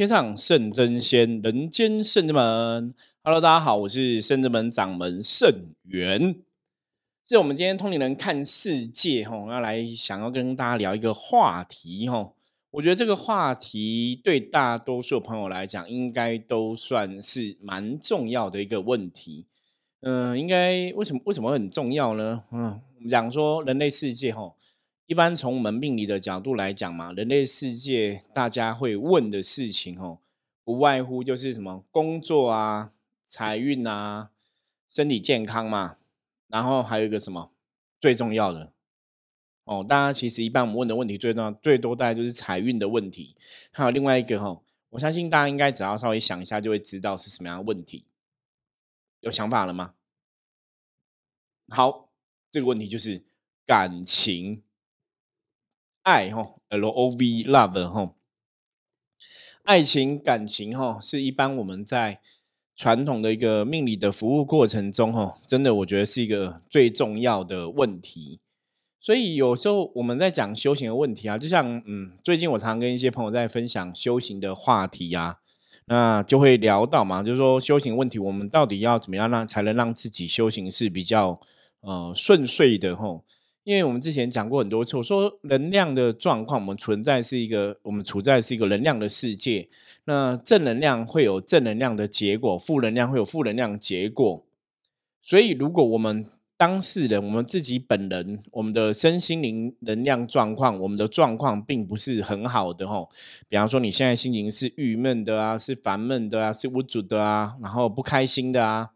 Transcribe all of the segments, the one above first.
天上圣真仙，人间圣之门。Hello，大家好，我是圣之门掌门圣元。这我们今天通灵人看世界，吼，要来想要跟大家聊一个话题，吼。我觉得这个话题对大多数朋友来讲，应该都算是蛮重要的一个问题。嗯，应该为什么为什么很重要呢？嗯，我们讲说人类世界，吼。一般从我们命理的角度来讲嘛，人类世界大家会问的事情哦，不外乎就是什么工作啊、财运啊、身体健康嘛，然后还有一个什么最重要的哦，大家其实一般我们问的问题最重要、最多大概就是财运的问题。还有另外一个哈，我相信大家应该只要稍微想一下就会知道是什么样的问题。有想法了吗？好，这个问题就是感情。爱哈，L O V love 哈，爱情感情哈，是一般我们在传统的一个命理的服务过程中哈，真的我觉得是一个最重要的问题。所以有时候我们在讲修行的问题啊，就像嗯，最近我常跟一些朋友在分享修行的话题啊，那就会聊到嘛，就是说修行问题，我们到底要怎么样让才能让自己修行是比较呃顺遂的哈。因为我们之前讲过很多次，我说能量的状况，我们存在是一个，我们处在是一个能量的世界。那正能量会有正能量的结果，负能量会有负能量结果。所以，如果我们当事人，我们自己本人，我们的身心灵能量状况，我们的状况并不是很好的吼。比方说，你现在心情是郁闷的啊，是烦闷的啊，是无助的啊，然后不开心的啊。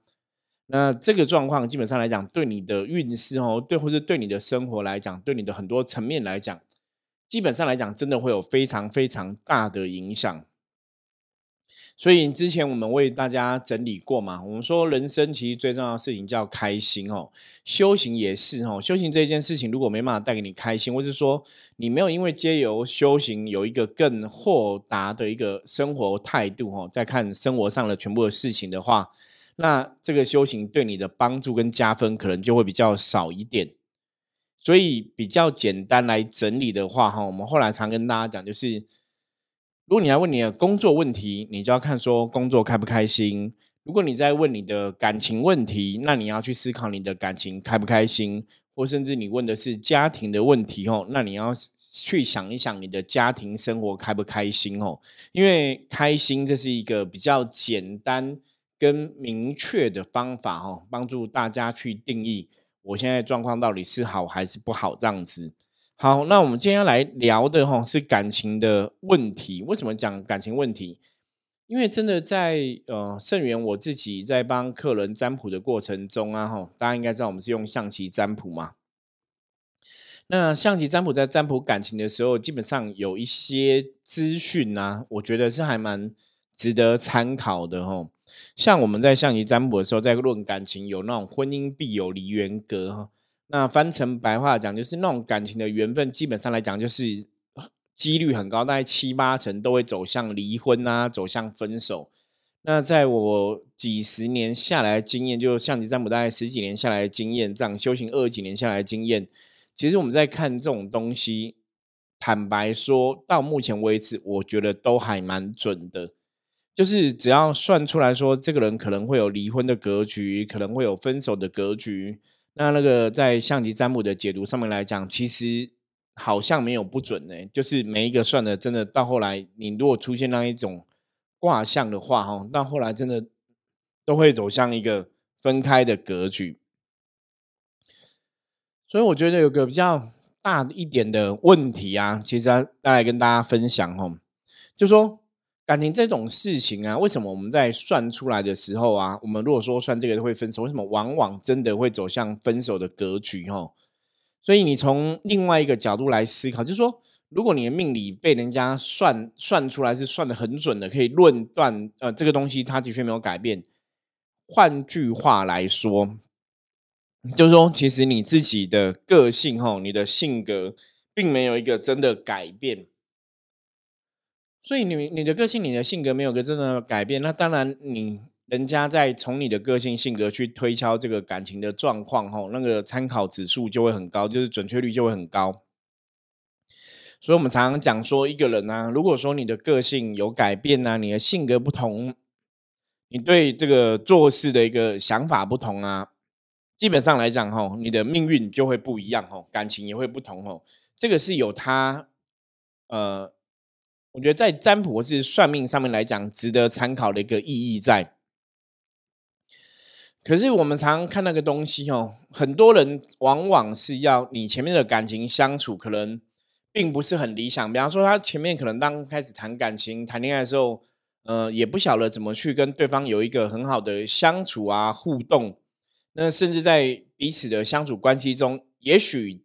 那这个状况基本上来讲，对你的运势哦，对，或是对你的生活来讲，对你的很多层面来讲，基本上来讲，真的会有非常非常大的影响。所以之前我们为大家整理过嘛，我们说人生其实最重要的事情叫开心哦，修行也是哦，修行这件事情如果没办法带给你开心，或是说你没有因为借由修行有一个更豁达的一个生活态度哦，在看生活上的全部的事情的话。那这个修行对你的帮助跟加分可能就会比较少一点，所以比较简单来整理的话，哈，我们后来常跟大家讲，就是如果你要问你的工作问题，你就要看说工作开不开心；如果你在问你的感情问题，那你要去思考你的感情开不开心，或甚至你问的是家庭的问题，哦，那你要去想一想你的家庭生活开不开心，哦，因为开心这是一个比较简单。跟明确的方法哈，帮助大家去定义我现在状况到底是好还是不好这样子。好，那我们今天来聊的哈是感情的问题。为什么讲感情问题？因为真的在呃圣元我自己在帮客人占卜的过程中啊哈，大家应该知道我们是用象棋占卜嘛。那象棋占卜在占卜感情的时候，基本上有一些资讯啊，我觉得是还蛮值得参考的哈。像我们在象棋占卜的时候，在论感情，有那种婚姻必有离缘格哈。那翻成白话讲，就是那种感情的缘分，基本上来讲，就是几率很高，大概七八成都会走向离婚啊，走向分手。那在我几十年下来的经验，就象棋占卜大概十几年下来的经验，这样修行二十几年下来的经验，其实我们在看这种东西，坦白说到目前为止，我觉得都还蛮准的。就是只要算出来说，这个人可能会有离婚的格局，可能会有分手的格局。那那个在象棋占卜的解读上面来讲，其实好像没有不准呢。就是每一个算的，真的到后来，你如果出现那一种卦象的话，哈，到后来真的都会走向一个分开的格局。所以我觉得有个比较大一点的问题啊，其实要来跟大家分享哦，就说。感情这种事情啊，为什么我们在算出来的时候啊，我们如果说算这个会分手，为什么往往真的会走向分手的格局？哈，所以你从另外一个角度来思考，就是说，如果你的命理被人家算算出来是算的很准的，可以论断，呃，这个东西它的确没有改变。换句话来说，就是说，其实你自己的个性，哈，你的性格，并没有一个真的改变。所以你你的个性、你的性格没有个真正的改变，那当然你人家在从你的个性、性格去推敲这个感情的状况，吼，那个参考指数就会很高，就是准确率就会很高。所以我们常常讲说，一个人呢，如果说你的个性有改变呢，你的性格不同，你对这个做事的一个想法不同啊，基本上来讲吼，你的命运就会不一样吼，感情也会不同吼。这个是有它，呃，我觉得在占卜或是算命上面来讲，值得参考的一个意义在。可是我们常常看那个东西哦，很多人往往是要你前面的感情相处可能并不是很理想。比方说，他前面可能刚开始谈感情、谈恋爱的时候，呃，也不晓得怎么去跟对方有一个很好的相处啊、互动。那甚至在彼此的相处关系中，也许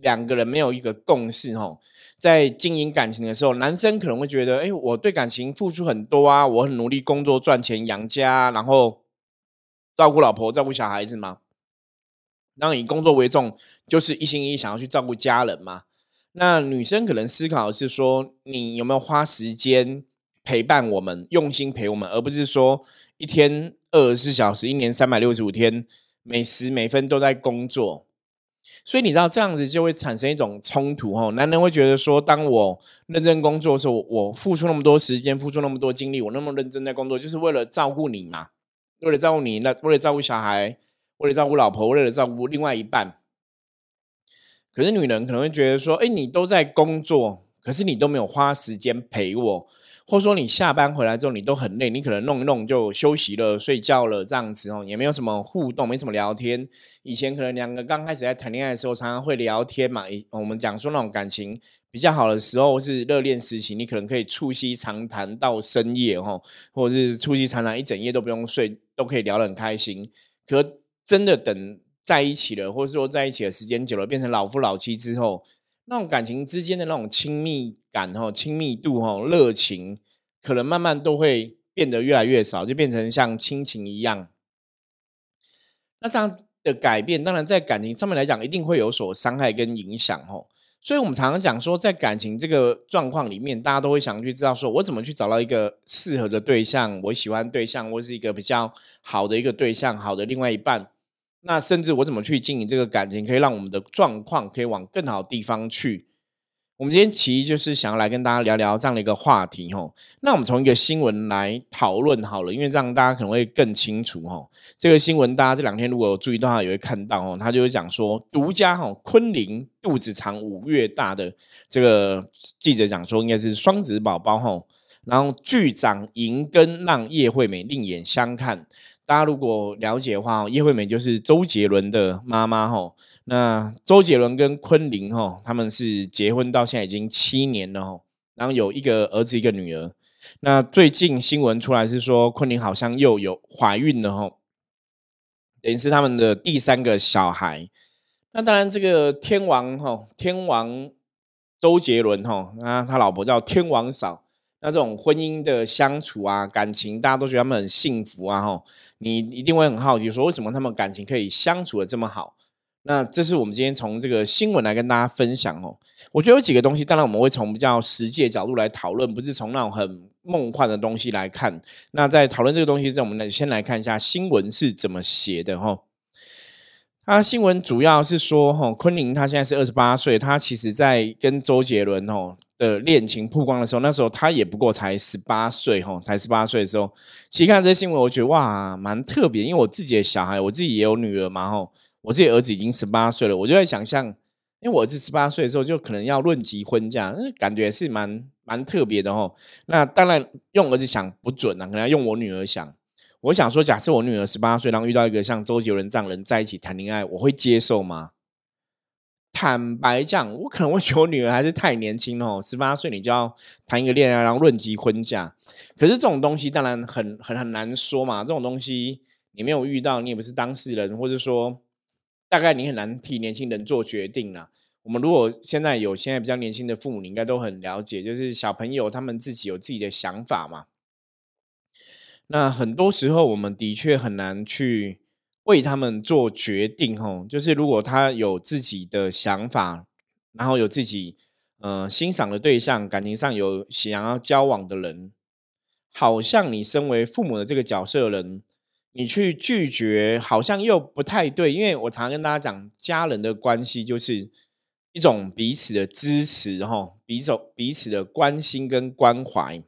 两个人没有一个共识哦。在经营感情的时候，男生可能会觉得，哎，我对感情付出很多啊，我很努力工作赚钱养家，然后。照顾老婆、照顾小孩子嘛，那以工作为重，就是一心一意想要去照顾家人嘛。那女生可能思考的是说，你有没有花时间陪伴我们，用心陪我们，而不是说一天二十四小时，一年三百六十五天，每时每分都在工作。所以你知道这样子就会产生一种冲突哦。男人会觉得说，当我认真工作的时候，我付出那么多时间，付出那么多精力，我那么认真在工作，就是为了照顾你嘛。为了照顾你，那为了照顾小孩，为了照顾老婆，为了照顾另外一半。可是女人可能会觉得说：“哎，你都在工作，可是你都没有花时间陪我。”或者说你下班回来之后，你都很累，你可能弄一弄就休息了、睡觉了，这样子哦，也没有什么互动，没什么聊天。以前可能两个刚开始在谈恋爱的时候，常常会聊天嘛。我们讲说那种感情比较好的时候是热恋时期，你可能可以促膝长谈到深夜哦，或者是促膝长谈一整夜都不用睡，都可以聊得很开心。可真的等在一起了，或者说在一起的时间久了，变成老夫老妻之后。那种感情之间的那种亲密感哈，亲密度哈，热情可能慢慢都会变得越来越少，就变成像亲情一样。那这样的改变，当然在感情上面来讲，一定会有所伤害跟影响哦。所以我们常常讲说，在感情这个状况里面，大家都会想去知道，说我怎么去找到一个适合的对象，我喜欢对象，或是一个比较好的一个对象，好的另外一半。那甚至我怎么去经营这个感情，可以让我们的状况可以往更好地方去。我们今天其实就是想要来跟大家聊聊这样的一个话题吼。那我们从一个新闻来讨论好了，因为这样大家可能会更清楚吼。这个新闻大家这两天如果有注意的话，也会看到哦，他就是讲说，独家吼昆凌肚子长五月大的这个记者讲说，应该是双子宝宝吼。然后剧长银根让叶惠美另眼相看。大家如果了解的话，叶惠美就是周杰伦的妈妈哈。那周杰伦跟昆凌哈，他们是结婚到现在已经七年了哈。然后有一个儿子，一个女儿。那最近新闻出来是说，昆凌好像又有怀孕了哈，等于是他们的第三个小孩。那当然，这个天王哈，天王周杰伦哈，那他老婆叫天王嫂。那这种婚姻的相处啊，感情大家都觉得他们很幸福啊，吼，你一定会很好奇，说为什么他们感情可以相处的这么好？那这是我们今天从这个新闻来跟大家分享哦。我觉得有几个东西，当然我们会从比较实际的角度来讨论，不是从那种很梦幻的东西来看。那在讨论这个东西之前，我们来先来看一下新闻是怎么写的，哈。他新闻主要是说，哈，昆凌他现在是二十八岁，他其实在跟周杰伦，哦。的恋情曝光的时候，那时候他也不过才十八岁，哈，才十八岁的时候，其实看这些新闻，我觉得哇，蛮特别。因为我自己的小孩，我自己也有女儿嘛，哈，我自己儿子已经十八岁了，我就在想象，因为我是十八岁的时候，就可能要论及婚嫁，感觉是蛮蛮特别的，哦。那当然用儿子想不准啊，可能要用我女儿想。我想说，假设我女儿十八岁，然后遇到一个像周杰伦这样人在一起谈恋爱，我会接受吗？坦白讲，我可能会觉得我女儿还是太年轻哦，十八岁你就要谈一个恋爱，然后论及婚嫁。可是这种东西当然很很很难说嘛，这种东西你没有遇到，你也不是当事人，或者说大概你很难替年轻人做决定啦。我们如果现在有现在比较年轻的父母，你应该都很了解，就是小朋友他们自己有自己的想法嘛。那很多时候我们的确很难去。为他们做决定，吼，就是如果他有自己的想法，然后有自己呃欣赏的对象，感情上有想要交往的人，好像你身为父母的这个角色人，你去拒绝，好像又不太对。因为我常常跟大家讲，家人的关系就是一种彼此的支持，哈，彼此彼此的关心跟关怀。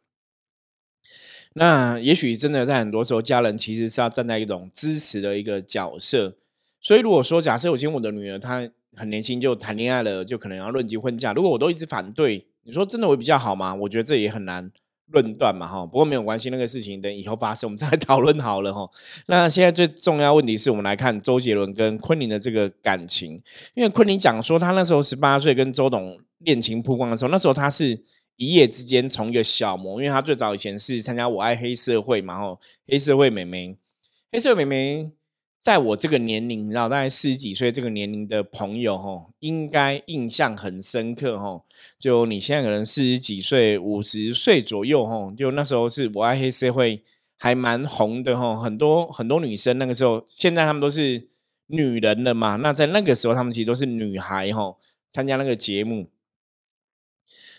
那也许真的在很多时候，家人其实是要站在一种支持的一个角色。所以如果说假设我今天我的女儿她很年轻就谈恋爱了，就可能要论及婚嫁，如果我都一直反对，你说真的会比较好吗？我觉得这也很难。论断嘛，哈，不过没有关系，那个事情等以后发生，我们再来讨论好了，哈。那现在最重要问题是我们来看周杰伦跟昆凌的这个感情，因为昆凌讲说他那时候十八岁跟周董恋情曝光的时候，那时候他是一夜之间从一个小模，因为他最早以前是参加我爱黑社会嘛，吼，黑社会美眉，黑社会美眉。在我这个年龄，你知道，大概四十几岁这个年龄的朋友，吼，应该印象很深刻，吼。就你现在可能四十几岁、五十岁左右，吼，就那时候是我爱黑社会还蛮红的，吼。很多很多女生那个时候，现在她们都是女人了嘛。那在那个时候，她们其实都是女孩，吼，参加那个节目。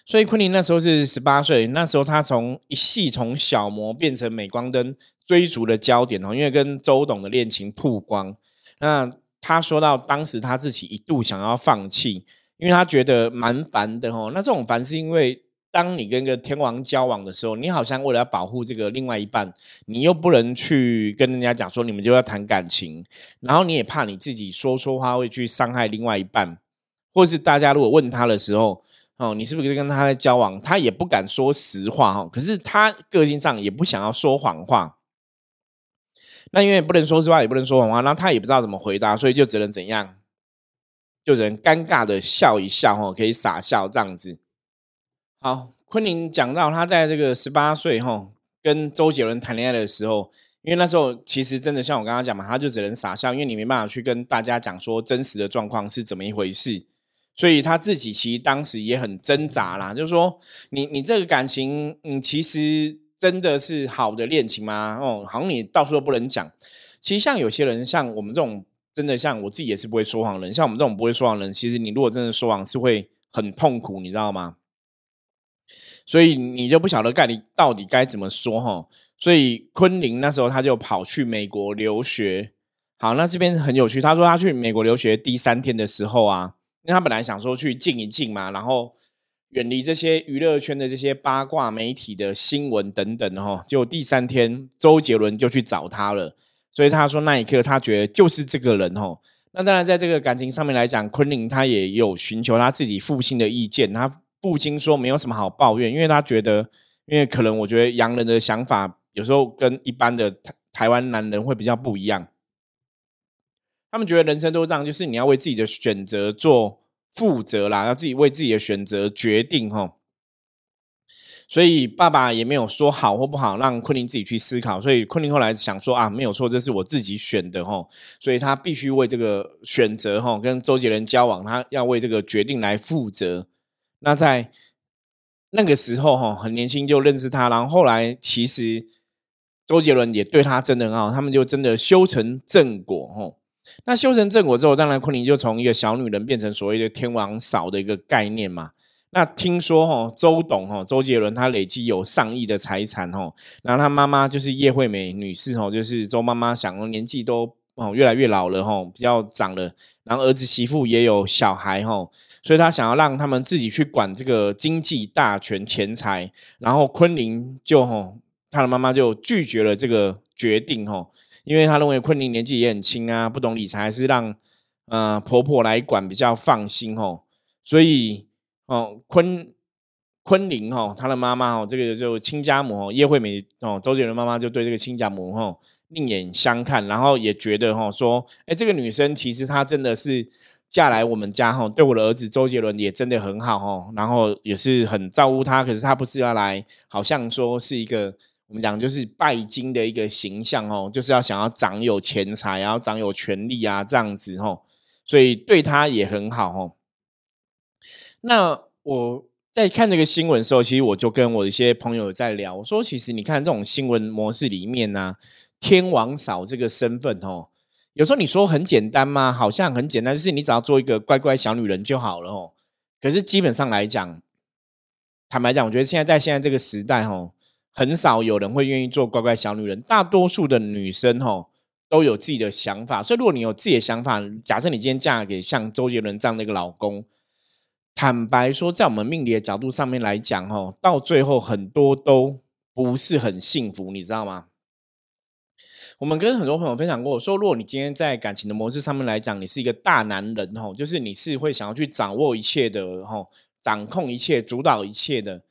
所以昆凌那时候是十八岁，那时候她从一系从小模变成镁光灯。追逐的焦点哦，因为跟周董的恋情曝光，那他说到当时他自己一度想要放弃，因为他觉得蛮烦的哦。那这种烦是因为当你跟个天王交往的时候，你好像为了要保护这个另外一半，你又不能去跟人家讲说你们就要谈感情，然后你也怕你自己说错话会去伤害另外一半，或是大家如果问他的时候，哦，你是不是跟他在交往，他也不敢说实话哈。可是他个性上也不想要说谎话。那因为不能说实话，也不能说谎话，那他也不知道怎么回答，所以就只能怎样，就只能尴尬的笑一笑，哈，可以傻笑这样子。好，昆凌讲到他在这个十八岁，哈，跟周杰伦谈恋爱的时候，因为那时候其实真的像我刚刚讲嘛，他就只能傻笑，因为你没办法去跟大家讲说真实的状况是怎么一回事，所以他自己其实当时也很挣扎啦，就是说，你你这个感情，嗯，其实。真的是好的恋情吗？哦，好像你到处都不能讲。其实像有些人，像我们这种真的像我自己也是不会说谎人。像我们这种不会说谎人，其实你如果真的说谎，是会很痛苦，你知道吗？所以你就不晓得该你到底该怎么说哈。所以昆凌那时候他就跑去美国留学。好，那这边很有趣。他说他去美国留学第三天的时候啊，因为他本来想说去静一静嘛，然后。远离这些娱乐圈的这些八卦媒体的新闻等等哈，就第三天周杰伦就去找他了，所以他说那一刻他觉得就是这个人哈。那当然在这个感情上面来讲，昆凌他也有寻求他自己父亲的意见，他父亲说没有什么好抱怨，因为他觉得，因为可能我觉得洋人的想法有时候跟一般的台台湾男人会比较不一样，他们觉得人生都是这样，就是你要为自己的选择做。负责啦，要自己为自己的选择决定哈。所以爸爸也没有说好或不好，让昆凌自己去思考。所以昆凌后来想说啊，没有错，这是我自己选的哈。所以他必须为这个选择哈，跟周杰伦交往，他要为这个决定来负责。那在那个时候哈，很年轻就认识他，然后后来其实周杰伦也对他真的很好，他们就真的修成正果哈。那修成正果之后，当然昆凌就从一个小女人变成所谓的天王嫂的一个概念嘛。那听说哈，周董哈，周杰伦他累积有上亿的财产哦，然后他妈妈就是叶惠美女士哦，就是周妈妈，想年纪都哦越来越老了哦，比较长了，然后儿子媳妇也有小孩哦，所以他想要让他们自己去管这个经济大权钱财，然后昆凌就哦，他的妈妈就拒绝了这个决定哦。因为他认为昆凌年纪也很轻啊，不懂理财，还是让呃婆婆来管比较放心哦。所以哦，昆昆凌哦，他的妈妈哦，这个就亲家母哦，叶惠美哦，周杰伦妈妈就对这个亲家母哦另眼相看，然后也觉得哈说，哎，这个女生其实她真的是嫁来我们家哈，对我的儿子周杰伦也真的很好哦，然后也是很照顾他，可是他不是要来，好像说是一个。我们讲就是拜金的一个形象哦，就是要想要掌有钱财，然后掌有权力啊，这样子哦，所以对他也很好哦。那我在看这个新闻的时候，其实我就跟我一些朋友在聊，我说其实你看这种新闻模式里面呢，天王嫂这个身份哦，有时候你说很简单吗？好像很简单，就是你只要做一个乖乖小女人就好了哦。可是基本上来讲，坦白讲，我觉得现在在现在这个时代哦。很少有人会愿意做乖乖小女人，大多数的女生吼都有自己的想法。所以，如果你有自己的想法，假设你今天嫁给像周杰伦这样的一个老公，坦白说，在我们命理的角度上面来讲，哦，到最后很多都不是很幸福，你知道吗？我们跟很多朋友分享过，说如果你今天在感情的模式上面来讲，你是一个大男人，吼，就是你是会想要去掌握一切的，吼，掌控一切、主导一切的，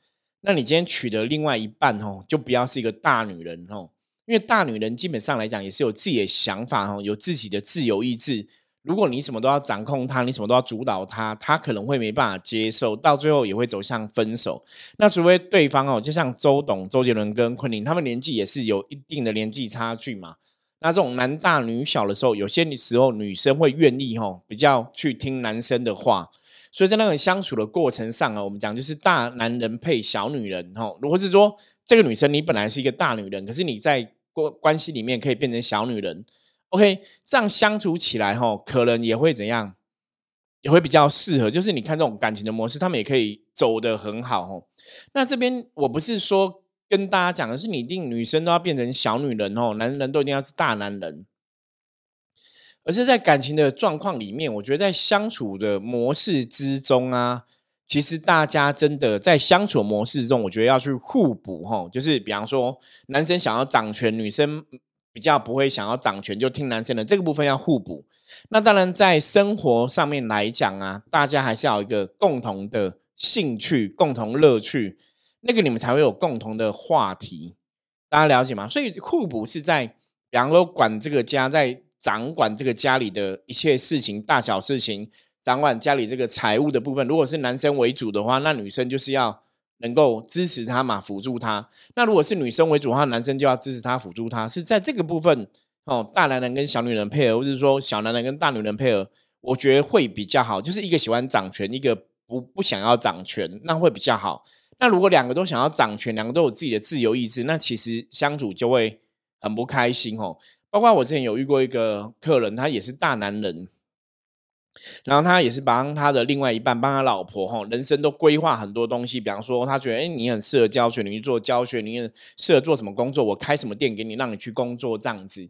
那你今天娶的另外一半，哦，就不要是一个大女人，哦，因为大女人基本上来讲也是有自己的想法，哦，有自己的自由意志。如果你什么都要掌控他，你什么都要主导他，他可能会没办法接受，到最后也会走向分手。那除非对方哦，就像周董、周杰伦跟昆凌，他们年纪也是有一定的年纪差距嘛。那这种男大女小的时候，有些时候女生会愿意哦，比较去听男生的话。所以在那个相处的过程上啊，我们讲就是大男人配小女人哈。如果是说这个女生你本来是一个大女人，可是你在关关系里面可以变成小女人。OK，这样相处起来哈，可能也会怎样，也会比较适合。就是你看这种感情的模式，他们也可以走得很好哦。那这边我不是说跟大家讲的是，你一定女生都要变成小女人哦，男人都一定要是大男人，而是在感情的状况里面，我觉得在相处的模式之中啊，其实大家真的在相处模式中，我觉得要去互补哈。就是比方说，男生想要掌权，女生。比较不会想要掌权就听男生的这个部分要互补。那当然在生活上面来讲啊，大家还是要一个共同的兴趣、共同乐趣，那个你们才会有共同的话题。大家了解吗？所以互补是在比方说管这个家，在掌管这个家里的一切事情、大小事情，掌管家里这个财务的部分。如果是男生为主的话，那女生就是要。能够支持他嘛，辅助他。那如果是女生为主的话，男生就要支持他，辅助他。是在这个部分哦，大男人跟小女人配合，或者说小男人跟大女人配合，我觉得会比较好。就是一个喜欢掌权，一个不不想要掌权，那会比较好。那如果两个都想要掌权，两个都有自己的自由意志，那其实相处就会很不开心哦。包括我之前有遇过一个客人，他也是大男人。然后他也是帮他的另外一半，帮他老婆哈，人生都规划很多东西。比方说，他觉得哎，你很适合教学，你去做教学，你很适合做什么工作？我开什么店给你，让你去工作这样子。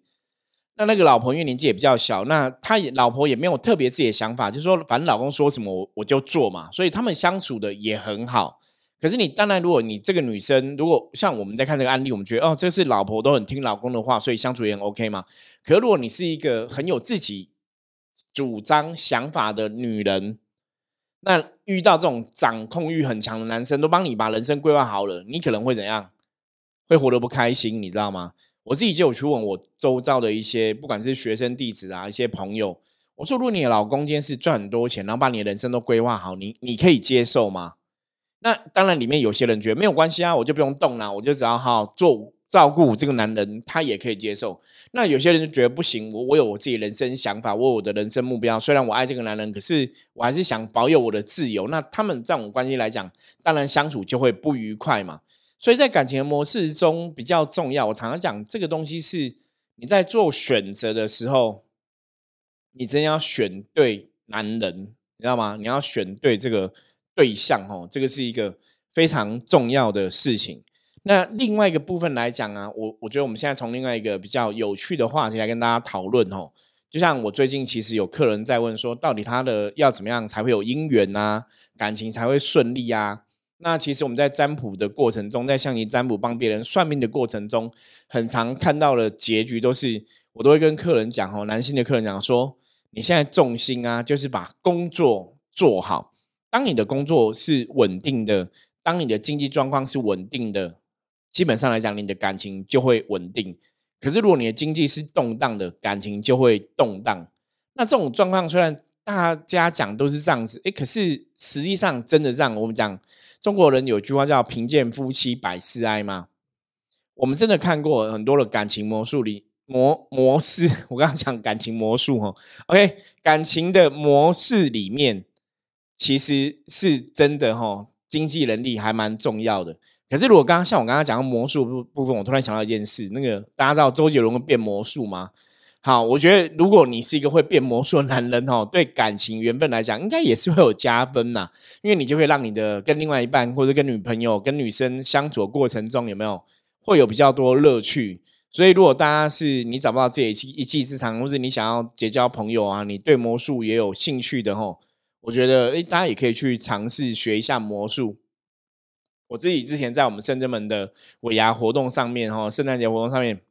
那那个老婆因为年纪也比较小，那他也老婆也没有特别自己的想法，就是说反正老公说什么我我就做嘛。所以他们相处的也很好。可是你当然，如果你这个女生，如果像我们在看这个案例，我们觉得哦，这是老婆都很听老公的话，所以相处也很 OK 嘛。可如果你是一个很有自己。主张想法的女人，那遇到这种掌控欲很强的男生，都帮你把人生规划好了，你可能会怎样？会活得不开心，你知道吗？我自己就有去问我周遭的一些，不管是学生弟子啊，一些朋友，我说：如果你的老公今天是赚很多钱，然后把你的人生都规划好，你你可以接受吗？那当然，里面有些人觉得没有关系啊，我就不用动了，我就只要好好做。照顾这个男人，他也可以接受。那有些人就觉得不行，我我有我自己人生想法，我有我的人生目标。虽然我爱这个男人，可是我还是想保有我的自由。那他们这种关系来讲，当然相处就会不愉快嘛。所以在感情模式中比较重要。我常常讲这个东西是你在做选择的时候，你真要选对男人，你知道吗？你要选对这个对象哦，这个是一个非常重要的事情。那另外一个部分来讲啊，我我觉得我们现在从另外一个比较有趣的话题来跟大家讨论哦。就像我最近其实有客人在问说，到底他的要怎么样才会有姻缘啊，感情才会顺利啊？那其实我们在占卜的过程中，在向你占卜帮别人算命的过程中，很常看到的结局都是，我都会跟客人讲哦，男性的客人讲说，你现在重心啊，就是把工作做好。当你的工作是稳定的，当你的经济状况是稳定的。基本上来讲，你的感情就会稳定。可是，如果你的经济是动荡的，感情就会动荡。那这种状况虽然大家讲都是这样子，哎，可是实际上真的让我们讲中国人有句话叫“贫贱夫妻百事哀”吗？我们真的看过很多的感情魔术里模模式。我刚刚讲感情魔术哈，OK，感情的模式里面其实是真的哈，经济能力还蛮重要的。可是，如果刚刚像我刚刚讲魔术部部分，我突然想到一件事，那个大家知道周杰伦会变魔术吗？好，我觉得如果你是一个会变魔术的男人哦，对感情缘分来讲，应该也是会有加分呐，因为你就会让你的跟另外一半或者跟女朋友、跟女生相处的过程中，有没有会有比较多乐趣？所以，如果大家是你找不到自己一技之长，或者你想要结交朋友啊，你对魔术也有兴趣的吼。我觉得诶，大家也可以去尝试学一下魔术。我自己之前在我们深圳门的尾牙活动上面，哈，圣诞节活动上面，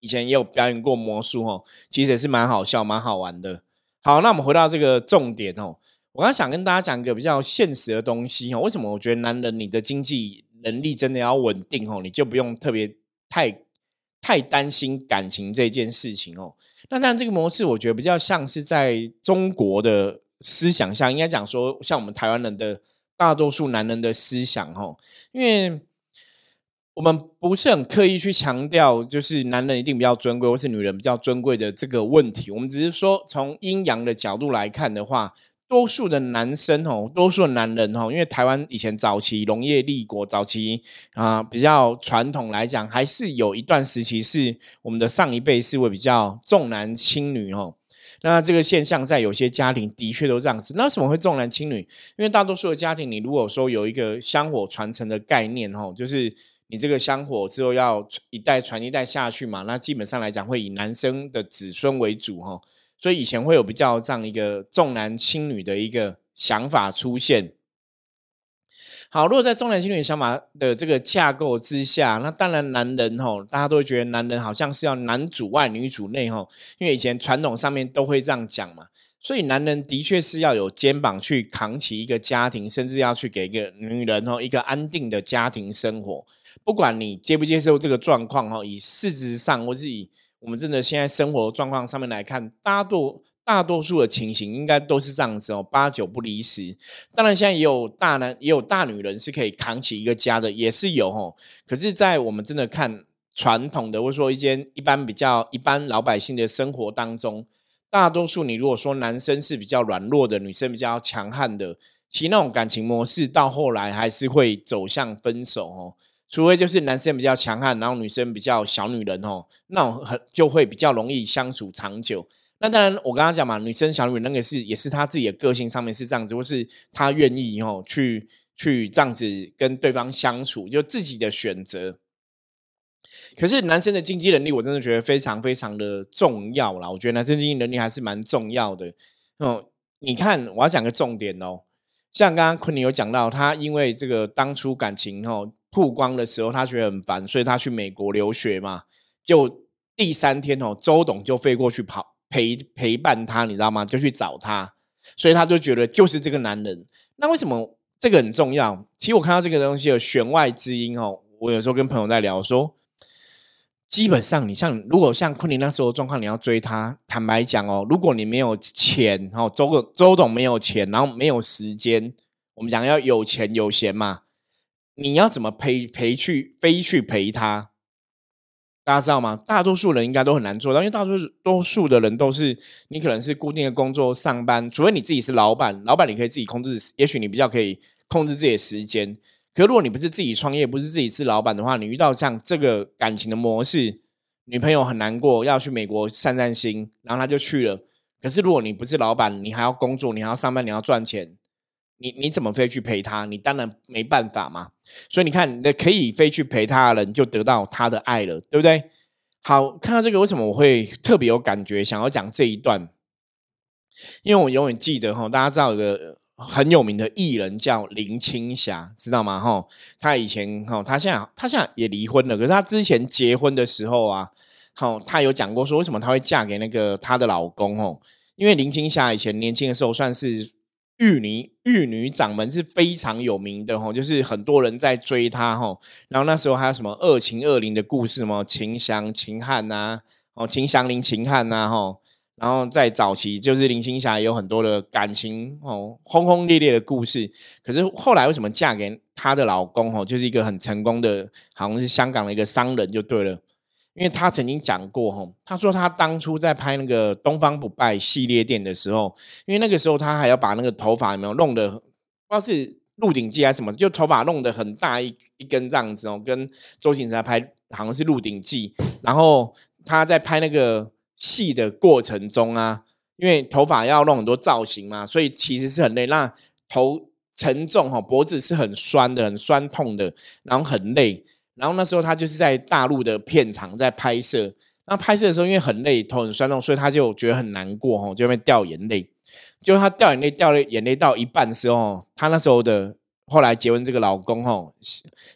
以前也有表演过魔术，哈，其实也是蛮好笑、蛮好玩的。好，那我们回到这个重点哦，我刚想跟大家讲一个比较现实的东西，哦，为什么我觉得男人你的经济能力真的要稳定，哦，你就不用特别太太担心感情这件事情，哦。那当然，这个模式我觉得比较像是在中国的思想下，应该讲说，像我们台湾人的。大多数男人的思想，哈，因为我们不是很刻意去强调，就是男人一定比较尊贵，或是女人比较尊贵的这个问题。我们只是说，从阴阳的角度来看的话，多数的男生，哦，多数的男人，哦，因为台湾以前早期农业立国，早期啊比较传统来讲，还是有一段时期是我们的上一辈是会比较重男轻女，哦。那这个现象在有些家庭的确都这样子。那为什么会重男轻女？因为大多数的家庭，你如果说有一个香火传承的概念，哈，就是你这个香火之后要一代传一代下去嘛，那基本上来讲会以男生的子孙为主，哈，所以以前会有比较这样一个重男轻女的一个想法出现。好，如果在重男轻女想法的这个架构之下，那当然男人吼，大家都会觉得男人好像是要男主外女主内吼，因为以前传统上面都会这样讲嘛，所以男人的确是要有肩膀去扛起一个家庭，甚至要去给一个女人吼一个安定的家庭生活。不管你接不接受这个状况哈，以事实上或是以我们真的现在生活状况上面来看，大多。大多数的情形应该都是这样子哦，八九不离十。当然，现在也有大男也有大女人是可以扛起一个家的，也是有哦。可是，在我们真的看传统的，或者说一间一般比较一般老百姓的生活当中，大多数你如果说男生是比较软弱的，女生比较强悍的，其实那种感情模式到后来还是会走向分手哦。除非就是男生比较强悍，然后女生比较小女人哦，那种很就会比较容易相处长久。那当然，我刚刚讲嘛，女生小女那个是也是她自己的个性上面是这样子，或是她愿意哦去去这样子跟对方相处，就自己的选择。可是男生的经济能力，我真的觉得非常非常的重要啦。我觉得男生经济能力还是蛮重要的哦。你看，我要讲个重点哦，像刚刚昆凌有讲到，他因为这个当初感情哦曝光的时候，他觉得很烦，所以他去美国留学嘛。就第三天哦，周董就飞过去跑。陪陪伴他，你知道吗？就去找他，所以他就觉得就是这个男人。那为什么这个很重要？其实我看到这个东西有弦外之音哦。我有时候跟朋友在聊说，基本上你像如果像昆凌那时候状况，你要追他，坦白讲哦，如果你没有钱哦，周周董没有钱，然后没有时间，我们讲要有钱有闲嘛，你要怎么陪陪去飞去陪他？大家知道吗？大多数人应该都很难做到，因为大多数多数的人都是你可能是固定的工作上班，除非你自己是老板，老板你可以自己控制，也许你比较可以控制自己的时间。可如果你不是自己创业，不是自己是老板的话，你遇到像这个感情的模式，女朋友很难过，要去美国散散心，然后他就去了。可是如果你不是老板，你还要工作，你还要上班，你要赚钱。你你怎么飞去陪他？你当然没办法嘛。所以你看，那可以飞去陪他的人，就得到他的爱了，对不对？好，看到这个，为什么我会特别有感觉，想要讲这一段？因为我永远记得哈，大家知道有个很有名的艺人叫林青霞，知道吗？哈，他以前哈，他现在他现在也离婚了，可是他之前结婚的时候啊，好，他有讲过说，为什么他会嫁给那个她的老公？哦，因为林青霞以前年轻的时候算是。玉女玉女掌门是非常有名的哈，就是很多人在追她哈。然后那时候还有什么二情二灵的故事，什么秦祥秦汉呐，哦秦祥林秦汉呐哈。然后在早期，就是林青霞有很多的感情哦，轰轰烈烈的故事。可是后来为什么嫁给她的老公哦，就是一个很成功的，好像是香港的一个商人就对了。因为他曾经讲过，哈，他说他当初在拍那个《东方不败》系列电的时候，因为那个时候他还要把那个头发有没有弄得，不知道是《鹿鼎记》还是什么，就头发弄得很大一一根这样子哦，跟周星驰在拍好像是《鹿鼎记》，然后他在拍那个戏的过程中啊，因为头发要弄很多造型嘛，所以其实是很累，那头沉重哈，脖子是很酸的，很酸痛的，然后很累。然后那时候他就是在大陆的片场在拍摄，那拍摄的时候因为很累，头很酸痛，所以他就觉得很难过哦，就会掉眼泪。就他掉眼泪掉了眼泪到一半的时候，他那时候的后来结婚这个老公吼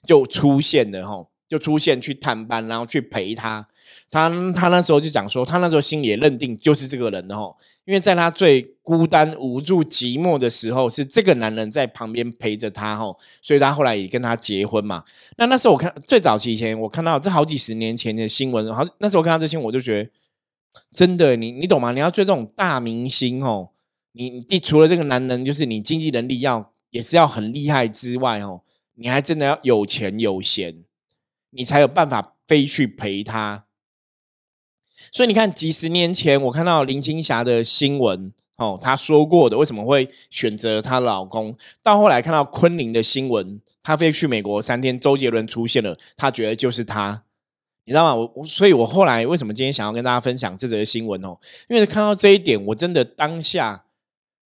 就出现了吼，就出现去探班，然后去陪他。他他那时候就讲说，他那时候心里也认定就是这个人的吼，因为在他最孤单无助寂寞的时候，是这个男人在旁边陪着他吼，所以他后来也跟他结婚嘛。那那时候我看最早期以前，我看到这好几十年前的新闻，好那时候看到这新闻，我就觉得真的，你你懂吗？你要追这种大明星哦，你你除了这个男人，就是你经济能力要也是要很厉害之外哦，你还真的要有钱有闲，你才有办法飞去陪他。所以你看，几十年前我看到林青霞的新闻，哦，她说过的为什么会选择她老公，到后来看到昆凌的新闻，她飞去美国三天，周杰伦出现了，她觉得就是他，你知道吗？我所以，我后来为什么今天想要跟大家分享这则新闻哦？因为看到这一点，我真的当下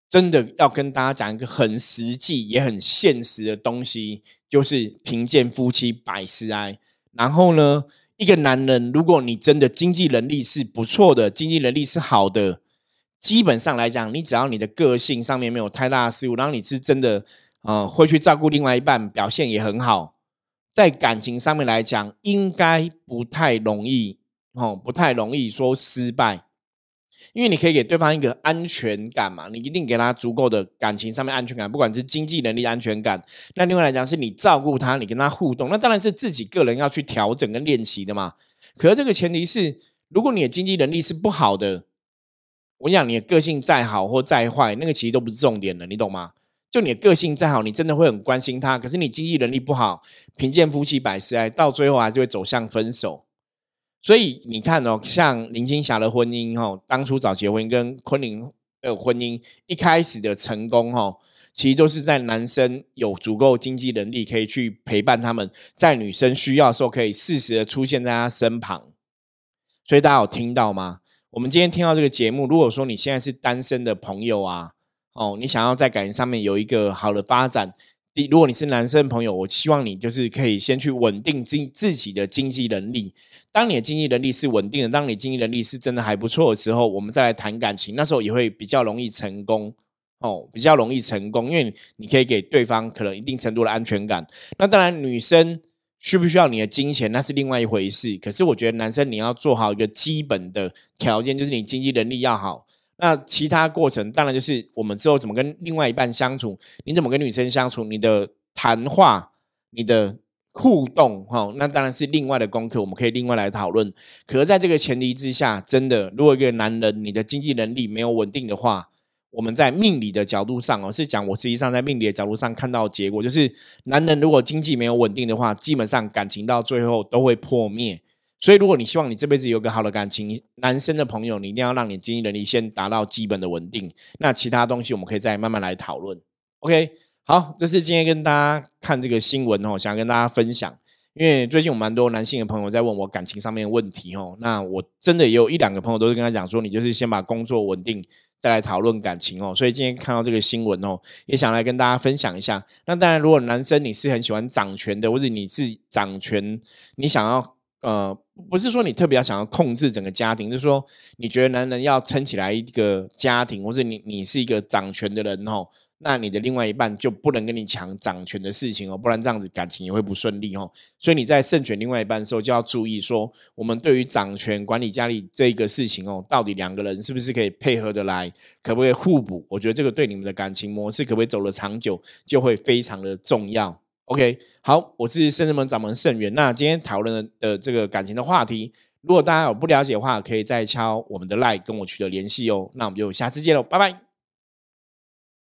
真的要跟大家讲一个很实际也很现实的东西，就是贫贱夫妻百事哀。然后呢？一个男人，如果你真的经济能力是不错的，经济能力是好的，基本上来讲，你只要你的个性上面没有太大的失误，然后你是真的，呃，会去照顾另外一半，表现也很好，在感情上面来讲，应该不太容易，哦，不太容易说失败。因为你可以给对方一个安全感嘛，你一定给他足够的感情上面安全感，不管是经济能力安全感。那另外来讲，是你照顾他，你跟他互动，那当然是自己个人要去调整跟练习的嘛。可是这个前提是，如果你的经济能力是不好的，我想你的个性再好或再坏，那个其实都不是重点了，你懂吗？就你的个性再好，你真的会很关心他，可是你经济能力不好，贫贱夫妻百事哀，到最后还是会走向分手。所以你看哦，像林青霞的婚姻哦，当初早结婚跟昆凌的婚姻一开始的成功哦，其实都是在男生有足够经济能力可以去陪伴他们，在女生需要的时候可以适时的出现在他身旁。所以大家有听到吗？我们今天听到这个节目，如果说你现在是单身的朋友啊，哦，你想要在感情上面有一个好的发展。如果你是男生朋友，我希望你就是可以先去稳定经自己的经济能力。当你的经济能力是稳定的，当你经济能力是真的还不错的时候，我们再来谈感情，那时候也会比较容易成功哦，比较容易成功，因为你可以给对方可能一定程度的安全感。那当然，女生需不需要你的金钱，那是另外一回事。可是我觉得男生你要做好一个基本的条件，就是你经济能力要好。那其他过程当然就是我们之后怎么跟另外一半相处，你怎么跟女生相处，你的谈话、你的互动，哈，那当然是另外的功课，我们可以另外来讨论。可是在这个前提之下，真的，如果一个男人你的经济能力没有稳定的话，我们在命理的角度上哦，是讲我实际上在命理的角度上看到结果，就是男人如果经济没有稳定的话，基本上感情到最后都会破灭。所以，如果你希望你这辈子有个好的感情，男生的朋友，你一定要让你经济能力先达到基本的稳定。那其他东西我们可以再慢慢来讨论。OK，好，这是今天跟大家看这个新闻哦，想跟大家分享。因为最近有蛮多男性的朋友在问我感情上面的问题哦，那我真的也有一两个朋友都是跟他讲说，你就是先把工作稳定，再来讨论感情哦。所以今天看到这个新闻哦，也想来跟大家分享一下。那当然，如果男生你是很喜欢掌权的，或者你是掌权，你想要。呃，不是说你特别要想要控制整个家庭，就是说你觉得男人要撑起来一个家庭，或者你你是一个掌权的人哦，那你的另外一半就不能跟你抢掌权的事情哦，不然这样子感情也会不顺利哦。所以你在胜选另外一半的时候，就要注意说，我们对于掌权管理家里这个事情哦，到底两个人是不是可以配合的来，可不可以互补？我觉得这个对你们的感情模式可不可以走得长久，就会非常的重要。OK，好，我是圣人门掌门圣元。那今天讨论的这个感情的话题，如果大家有不了解的话，可以再敲我们的 line 跟我取得联系哦。那我们就下次见喽，拜拜。